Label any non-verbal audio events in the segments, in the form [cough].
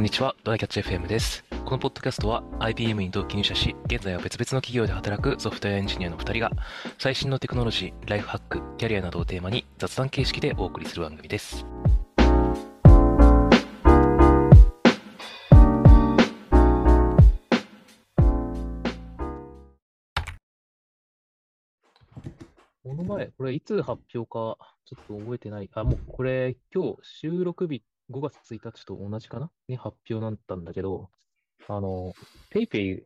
こんにちは、ドライキャッチ FM です。このポッドキャストは IBM に同期入社し、現在は別々の企業で働くソフトウェアエンジニアの2人が、最新のテクノロジー、ライフハック、キャリアなどをテーマに雑談形式でお送りする番組です。この前、これいつ発表かちょっと覚えてない。あ、もうこれ今日収録日5月1日と同じかな？に発表だったんだけど、あの、PayPay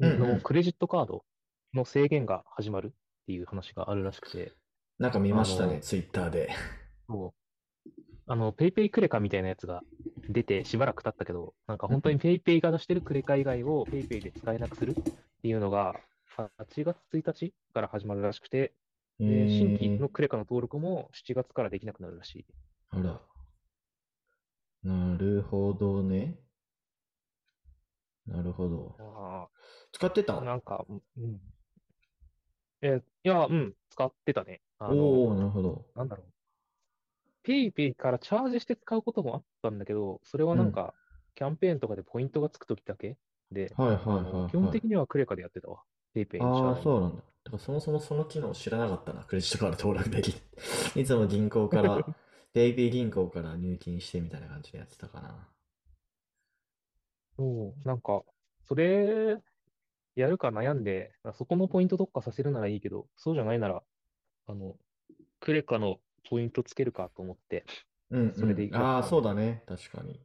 のクレジットカードの制限が始まるっていう話があるらしくて、なんか見ましたね、ツイッターで。そう。あの、PayPay クレカみたいなやつが出てしばらく経ったけど、なんか本当に PayPay が出してるクレカ以外を PayPay で使えなくするっていうのが、8月1日から始まるらしくて、えで新規ーのクレカの登録も7月からできなくなるらしい。あら。なるほどね。なるほど。あ使ってた？あ、なんか、うんうん。え、いや、うん、使ってたね。あのおおなるほど。なんだろう。 PayPay からチャージして使うこともあったんだけど、それはなんか、キャンペーンとかでポイントがつくときだけ？で、はいはいあのはい、はい。基本的にはクレカでやってたわ。 PayPay の支ああ、払い。そうなんだ。だからそもそもその機能知らなかったな。クレジットカード登録できる。いつも銀行から、 PayPay 銀行から入金してみたいな感じでやってたかな。そう、なんか、それ、やるか悩んで、そこのポイント特化させるならいいけど、そうじゃないなら、あの、クレカのポイントつけるかと思って、うんそれでい。ああ、そうだね。確かに。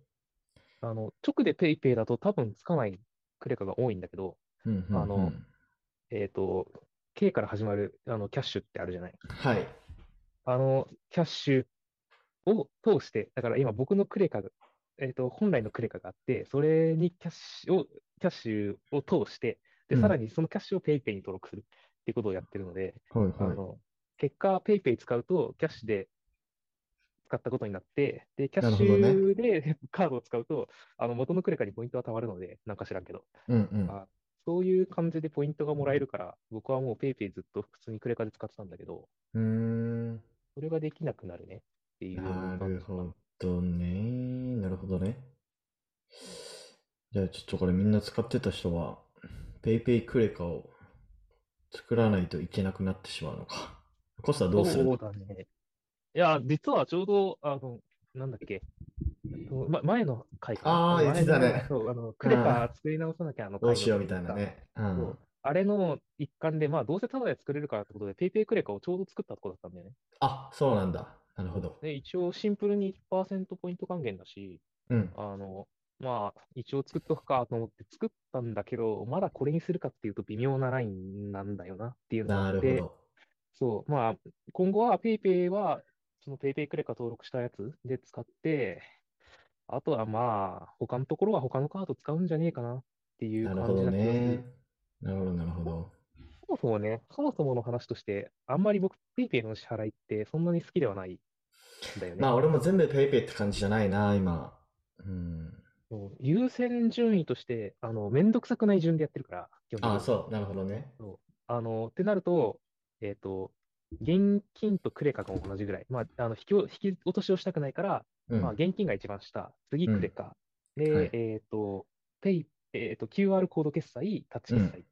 あの、直で PayPay だと多分つかないクレカが多いんだけど、うんうんあのうん。えっと、K から始まるあのキャッシュってあるじゃない。はい。あの、キャッシュを通して、だから今僕のクレカが、えっと、本来のクレカがあって、それにキャッシュを、キャッシュを通して、で、うんさらにそのキャッシュを PayPay に登録するっていうことをやってるので、はいはい。あの、結果 PayPay 使うとキャッシュで使ったことになって、で、キャッシュでカードを使うと、あの、元のクレカにポイントは貯まるので、なんか知らんけど、うんうん。あそういう感じでポイントがもらえるから、僕はもう PayPay ずっと普通にクレカで使ってたんだけど、うーん。それができなくなるねっていうなるほどね。なるほどね。じゃあちょっとこれみんな使ってた人は、PayPay クレカを作らないといけなくなってしまうのか。コスタどうするそうだね。いや、実はちょうど、あの、なんだっけ、えっとま、前の回かなあー言ってたねそう、あの、クレカ作り直さなきゃあのどうしようみたいなね。う。んあれの一環で、まあ、どうせタダで作れるからってことで、PayPay クレカをちょうど作ったとこだったんだよね。あ、そうなんだ。なるほど。で、一応シンプルに1%ポイント還元だし、うん。あの、まあ、一応作っとくかと思って作ったんだけど、まだこれにするかっていうと微妙なラインなんだよなっていうのがなあって、るほど。そう、まあ、今後は PayPay は、その PayPay クレカ登録したやつで使って、あとはまあ、他のところは他のカード使うんじゃねえかなっていうなるほど感じな気がする。ね。なるほど、なるほど。そもそもね、そもそもの話として、あんまり僕 PayPay の支払いってそんなに好きではないんだよね。まあ俺も全部 PayPay って感じじゃないな、今。うん。そう優先順位として、あの、めんどくさくない順でやってるから、基本的にあ、そう。なるほどね。あの、ってなると、えっと、現金とクレカが同じぐらい。まあ、あの、引きお、引き落としをしたくないから、うん。まあ、現金が一番下、次うんクレカ。で、はいえっと、ペイ、えっと、QR コード決済、タッチ決済。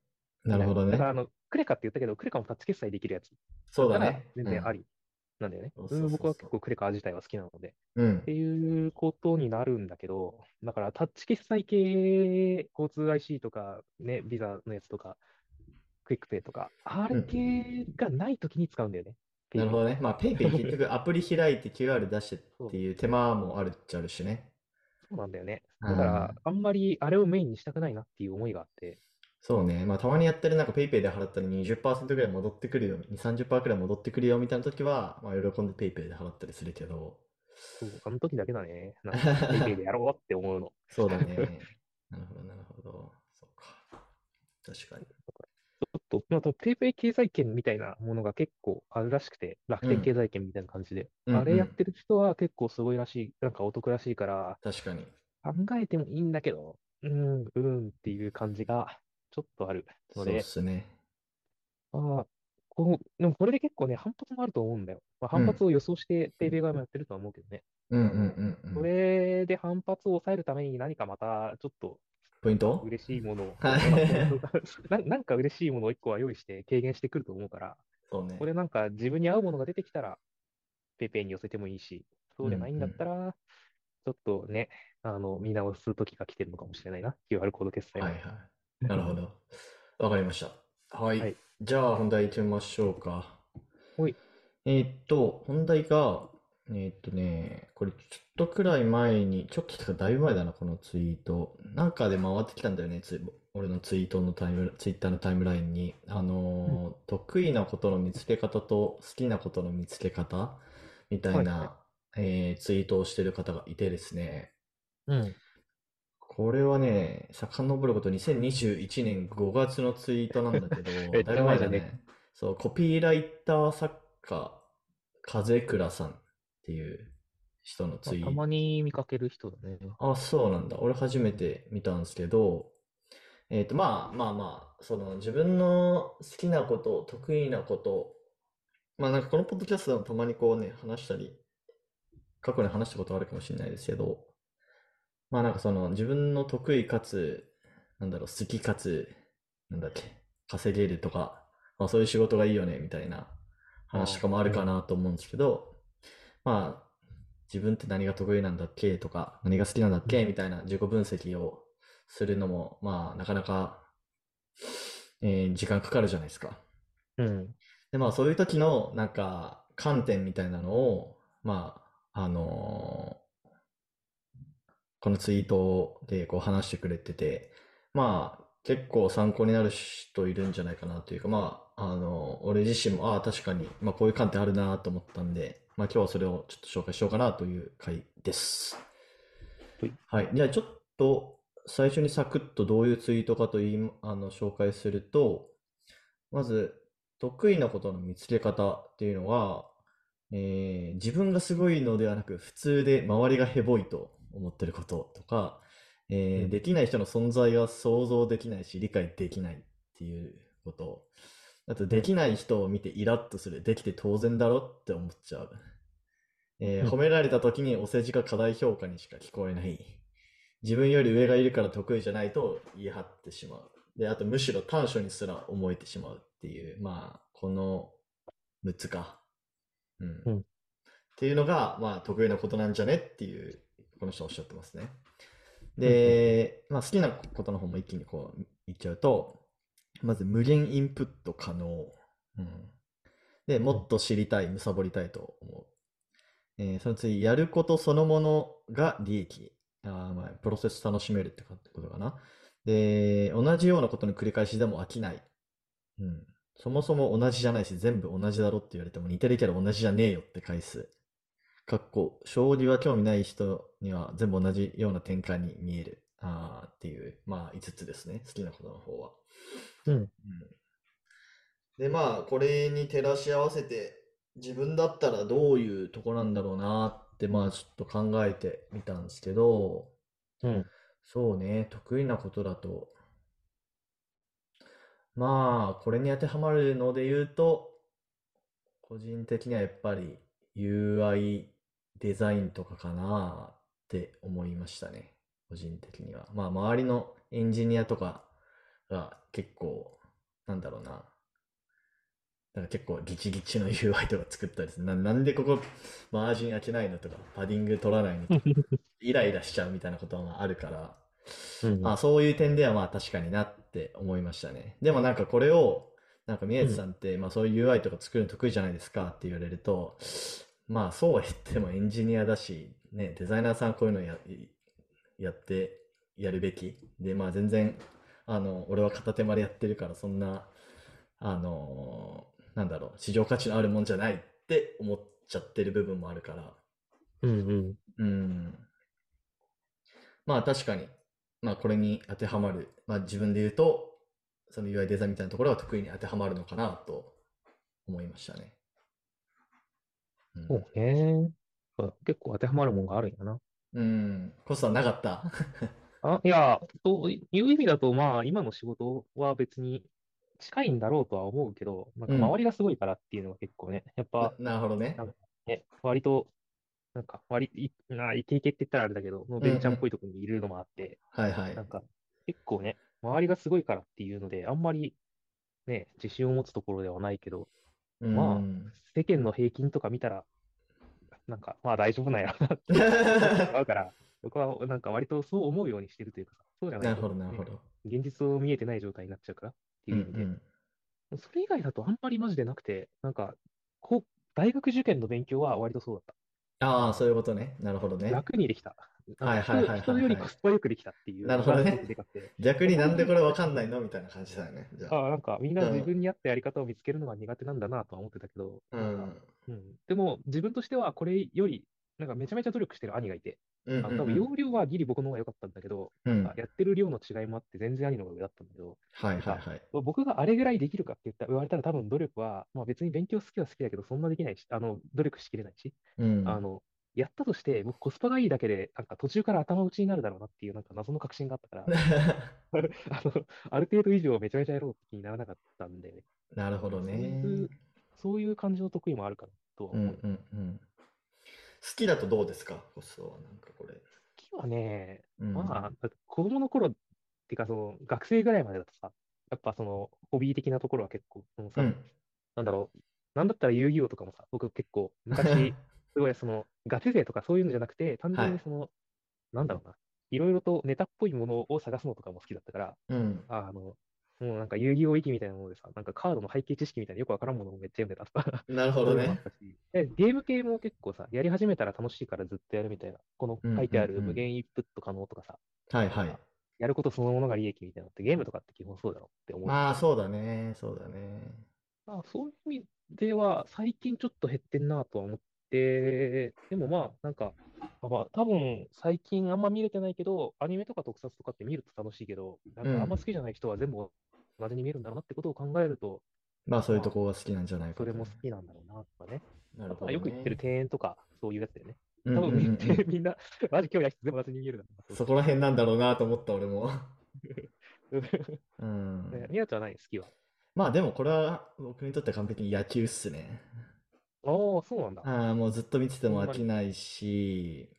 なるほどねだから、。あの、クレカって言ったけど、クレカもタッチ決済できるやつ。そうだね。全然ありなんだよね。僕は結構クレカ自体は好きなので。うん。っていうことになるんだけど、だからタッチ決済系、交通 IC とか、ね、ビザのやつとか、QUICPay とか、あれ系がないときに使うんだよね。なるほどね。まあ PayPay 結局アプリ開いて QR 出してっていう手間もあるっちゃあるしね。そうなんだよね。うんだから、あんまりあれをメインにしたくないなっていう思いがあって、そうね。まあたまにやってるなんか PayPay で払ったら20%ぐらい戻ってくるよ。2、30%くらい戻ってくるよみたいな時は、まあ喜んで PayPay で払ったりするけど。そう、あの時だけだね。なんか、[laughs] PayPay でやろうって思うの。そうだね。[laughs] なるほど、なるほど。そうか。確かに。ちょっと、また PayPay 経済圏みたいなものが結構あるらしくて、楽天経済圏みたいな感じで。うんあれやってる人は結構すごいらしい、なんかお得らしいから、確かに。考えてもいいんだけど、うーん、うーんっていう感じがちょっとあるのでそうっ、すね。ああ、この、でもこれで結構ね、反発もあると思うんだよ。まあ、反発を予想して、 PayPay 側もやってるとは思うけどね。うんうんうんうそん。れで反発を抑えるために何かまたちょっとポイント？嬉しいものを、はい。[laughs] ななんか嬉しいものを1個は用意して軽減してくると思うから、そうね。これなんか自分に合うものが出てきたら、ペイペイに寄せてもいいし、そうでないんだったら、ちょっとね、あの、見直す時が来てるのかもしれないな。QR コード決済もはいはい。[laughs] なるほど。わかりました。はい。はいじゃあ本題行ってみましょうか。ほい。えーっと、本題が、えーっとね、これちょっとくらい前に、ちょっとかだいぶ前だな、このツイート。なんかで回ってきたんだよね、ツイ俺のツイートのタイム、ツイッターのタイムラインに。あのー得意なことの見つけ方と好きなことの見つけ方みたいはいな、えーツイートをしてる方がいてですね。うん。これはね、遡ること2021年5月のツイートなんだけど、[laughs] えだいぶ前だねね。そう、コピーライター作家、風倉さんっていう人のツイート。たまに見かける人だね。あ、そうなんだ。俺初めて見たんですけど、えっと、まあまあまあ、その自分の好きなこと、得意なこと、まあなんかこのポッドキャストでもたまにこうね、話したり、過去に話したことあるかもしれないですけど、まあなんかその自分の得意かつ、なんだろう、好きかつ、なんだっけ、稼げるとか、まあそういう仕事がいいよね、みたいな話とかもあるかなと思うんですけど、まあ、自分って何が得意なんだっけとか、何が好きなんだっけみたいな自己分析をするのも、まあ、なかなか、えー時間かかるじゃないですか。うん。で、まあ、そういう時の、なんか、観点みたいなのを、まあ、あのーこのツイートでこう話してくれてて、まあ、結構参考になる人いるんじゃないかなというか、まあ、あの俺自身も、ああ、確かに、まあ、こういう観点あるなと思ったんで、まあ、今日はそれをちょっと紹介しようかなという回です。はい。はい。じゃあ、ちょっと、最初にサクッとどういうツイートかと言い、あの、紹介すると、まず、得意なことの見つけ方っていうのは、えー自分がすごいのではなく、普通で周りがヘボいと思ってることとか、えーうんできない人の存在が想像できないし、理解できないっていうこと。あと、できない人を見てイラッとする。できて当然だろって思っちゃう。えーうん褒められた時にお世辞が過大評価にしか聞こえない。自分より上がいるから得意じゃないと言い張ってしまう。で、あとむしろ短所にすら思えてしまうっていう、まあ、この6つか。うん。うんっていうのが、まあ、得意なことなんじゃねっていう、この人はおっしゃってますね。で、まあ、好きなことの方も一気にこう言っちゃうと、まず無限インプット可能。うん、で、もっと知りたい、貪りたいと思う。えーその次、やることそのものが利益。あーまあ、プロセス楽しめるってことかな。で、同じようなことの繰り返しでも飽きない。うん。そもそも同じじゃないし、全部同じだろって言われても似てるけど同じじゃねえよって返す。かっこ、将棋は興味ない人には全部同じような展開に見える。あーっていう、まあ5つですね。好きなことの方は。うん。で、まあ、これに照らし合わせて、自分だったらどういうとこなんだろうなって、まあ、ちょっと考えてみたんですけど、うん。そうね、得意なことだと、まあ、これに当てはまるので言うと、個人的にはやっぱり UI デザインとかかなって思いましたね。個人的には。まあ、周りのエンジニアとかが結構、なんだろうな。なんか結構ギチギチの UI とか作ったりする。な、なんでここマージン開けないのとか、パディング取らないのとか、[laughs] イライラしちゃうみたいなことはまああるから、うん。まあそういう点ではまあ確かになって思いましたね。でもなんかこれを、なんか宮地さんって、まあそういう UI とか作るの得意じゃないですかって言われると、まあそうは言ってもエンジニアだし、ね、デザイナーさんこういうのや、やってやるべき。で、まあ全然、あの、俺は片手間でやってるからそんな、あのなんだろう、市場価値のあるもんじゃないって思っちゃってる部分もあるから、うんうん。うん。まあ確かに、まあこれに当てはまる、まあ自分で言うと、その UI デザインみたいなところが得意に当てはまるのかなと思いましたね。うんそうね。そう結構当てはまるもんがあるんやな。うん。コストはなかった [laughs] あ、いや、という意味だと、まあ、今の仕事は別に近いんだろうとは思うけど、なんかうん周りがすごいからっていうのが結構ね、やっぱ、ななるほどね。なんかね、割となんか割り、いなイケイケって言ったらあれだけど、のベンチャーっぽいところにいるのもあって、はいはいなん。か結構ね、周りがすごいからっていうので、あんまりね、自信を持つところではないけど、うまあん。世間の平均とか見たら、なんかまあ大丈夫なんやろなって思ってしまうから、[laughs] 僕はなんか割とそう思うようにしてるというかさ、そうじゃないるほど、なるほど。現実を見えてない状態になっちゃうからってういう意味で、んそれ以外だとあんまりマジでなくて、なんか、こう大学受験の勉強は割とそうだった。ああ、そういうことね。なるほどね。楽にできた。はいはいはいはいはい。人人よりコスパよくできたっていう。なるほどね。でかくて。逆になんでこれわかんないのみたいな感じだよね。じゃあ。ああ、なんかみんな自分に合ったやり方を見つけるのが苦手なんだなとは思ってたけど、うなん。かん。うん、でも自分としてはこれより、なんかめちゃめちゃ努力してる兄がいて、うんあの多分容量はギリ僕の方が良かったんだけど、うん。なんかやってる量の違いもあって全然兄の方が上だったんだけど、はいはいはい。僕があれぐらいできるかって言った言われたら多分努力は、まあ別に勉強好きは好きだけど、そんなできないし、あの、努力しきれないし、うん。あの、やったとして、僕コスパがいいだけで、なんか途中から頭打ちになるだろうなっていう、なんか謎の確信があったから、[laughs] あの、ある程度以上めちゃめちゃやろうって気にならなかったんで、ね、なるほどそういねう。そういう感じの得意もあるかなとはうん思う。うんうん。好きだとどうですか？コストは。なんかこれ。好きはね、うんまあ、だって子供の頃っていうか、その、学生ぐらいまでだとさ、やっぱその、ホビー的なところは結構、そのさ、うん。なんだろう、なんだったら遊戯王とかもさ、僕結構昔、すごいその、ガチ勢とかそういうのじゃなくて、単純はいにその、なんだろうな、いろいろとネタっぽいものを探すのとかも好きだったから、うん。ああの、もうなんか遊戯王域みたいなものでさ、なんかカードの背景知識みたいなよくわからんものをめっちゃ読んでたとか、なるほどねゲーム系も結構さ、やり始めたら楽しいからずっとやるみたいな、この書いてある無限インプット可能とかさ、はいはい。やることそのものが利益みたいなのってゲームとかって基本そうだろうって思う。まあそうだね。そうだね。まあ、そういう意味では、最近ちょっと減ってんなとは思って、でもまあ、なんか、まあまあ、多分最近あんま見れてないけど、アニメとか特撮とかって見ると楽しいけど、なんかあんま好きじゃない人は全部同じに見えるんだろうなってことを考えると、まあそういうとこが好きなんじゃないかとそれも好きなんだろうなとかね。なるほど、ね。よく言ってる庭園とか、そういうやつだよね。うんうん多分みんうんうんみんな、マジ興味ない人全部同じに見えるんだろうなそこら辺なんだろうなと思った俺も。ね [laughs] うん。みなちゃんは何好きは？まあでもこれは僕にとって完璧に野球っすね。ああ、そうなんだ。ああ、もうずっと見てても飽きないし、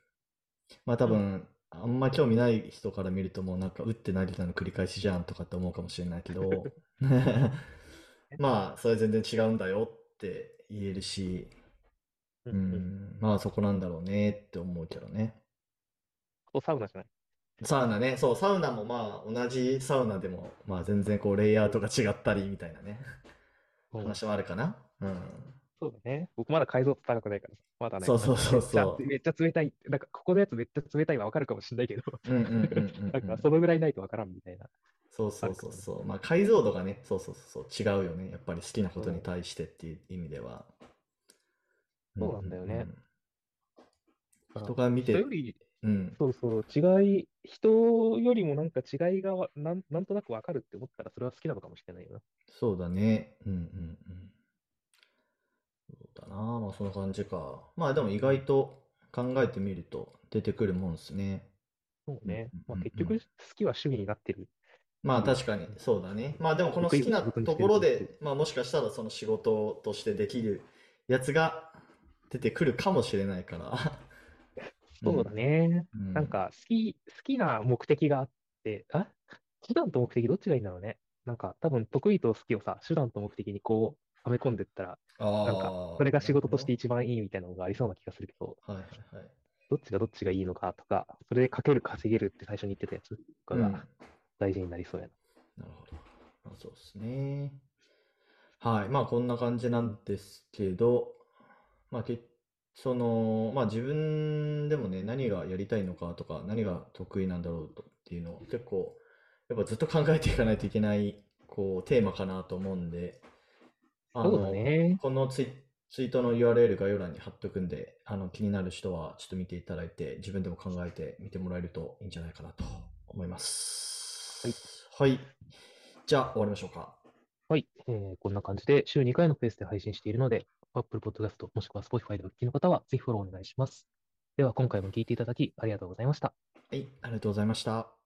まあ多分、あんま興味ない人から見るともうなんか打って投げたの繰り返しじゃんとかって思うかもしれないけど、[laughs] まあそれ全然違うんだよって言えるし、ううんん、まあそこなんだろうねって思うけどね。あとサウナじゃない？サウナね、そう、サウナもまあ同じサウナでも、まあ全然こうレイアウトが違ったりみたいなね、うん話もあるかな。うん。そうだね。僕まだ解像度高くないからさ。まだね。そうそうそうそうめっちゃ冷たい。なんか、ここのやつめっちゃ冷たいはわかるかもしれないけど、なんか、そのぐらいないとわからんみたいな。そうそうそうそう。まあ解像度がね、そうそうそうそう、違うよね。やっぱり好きなことに対してっていう意味では。そうなんだよねうん。人が見て人よ、り、うん。そうそう、違い、人よりもなんか違いがわなんなんとなくわかるって思ったら、それは好きなのかもしれないよな。そうだね。うんうんうん。そんな感じか。まあでも意外と考えてみると出てくるもんですね。そうね。まあ結局、好きは趣味になってる。まあ確かにそうだね。まあでもこの好きなところで、まあもしかしたらその仕事としてできるやつが出てくるかもしれないから。[laughs] そうだね。うん。なんか、好き、好きな目的があって、あ？手段と目的どっちがいいんだろうね。なんか、多分得意と好きをさ、手段と目的にこう、はめ込んでったら、あなんあか、それが仕事として一番いいみたいなのがありそうな気がするけど、はいはいはい。どっちがどっちがいいのかとか、それでかける稼げるって最初に言ってたやつとかうんが大事になりそうやな。なるほど。まあ、そうですね。はい。まあ、こんな感じなんですけど、まあ、けその、まあ、自分でもね、何がやりたいのかとか、何が得意なんだろうとっていうのを結構、やっぱずっと考えていかないといけない、こう、テーマかなと思うんで、あそうだの、ね。このツイ、ツイートの URL 概要欄に貼っとくんで、あの、気になる人はちょっと見ていただいて、自分でも考えてみてもらえるといいんじゃないかなと思います。はい。じゃあ、終わりましょうか。はい、えーこんな感じで週2回のペースで配信しているので、Apple Podcast もしくは Spotify でお聞きの方は、ぜひフォローお願いします。では、今回も聞いていただきありがとうございました。はい、ありがとうございました。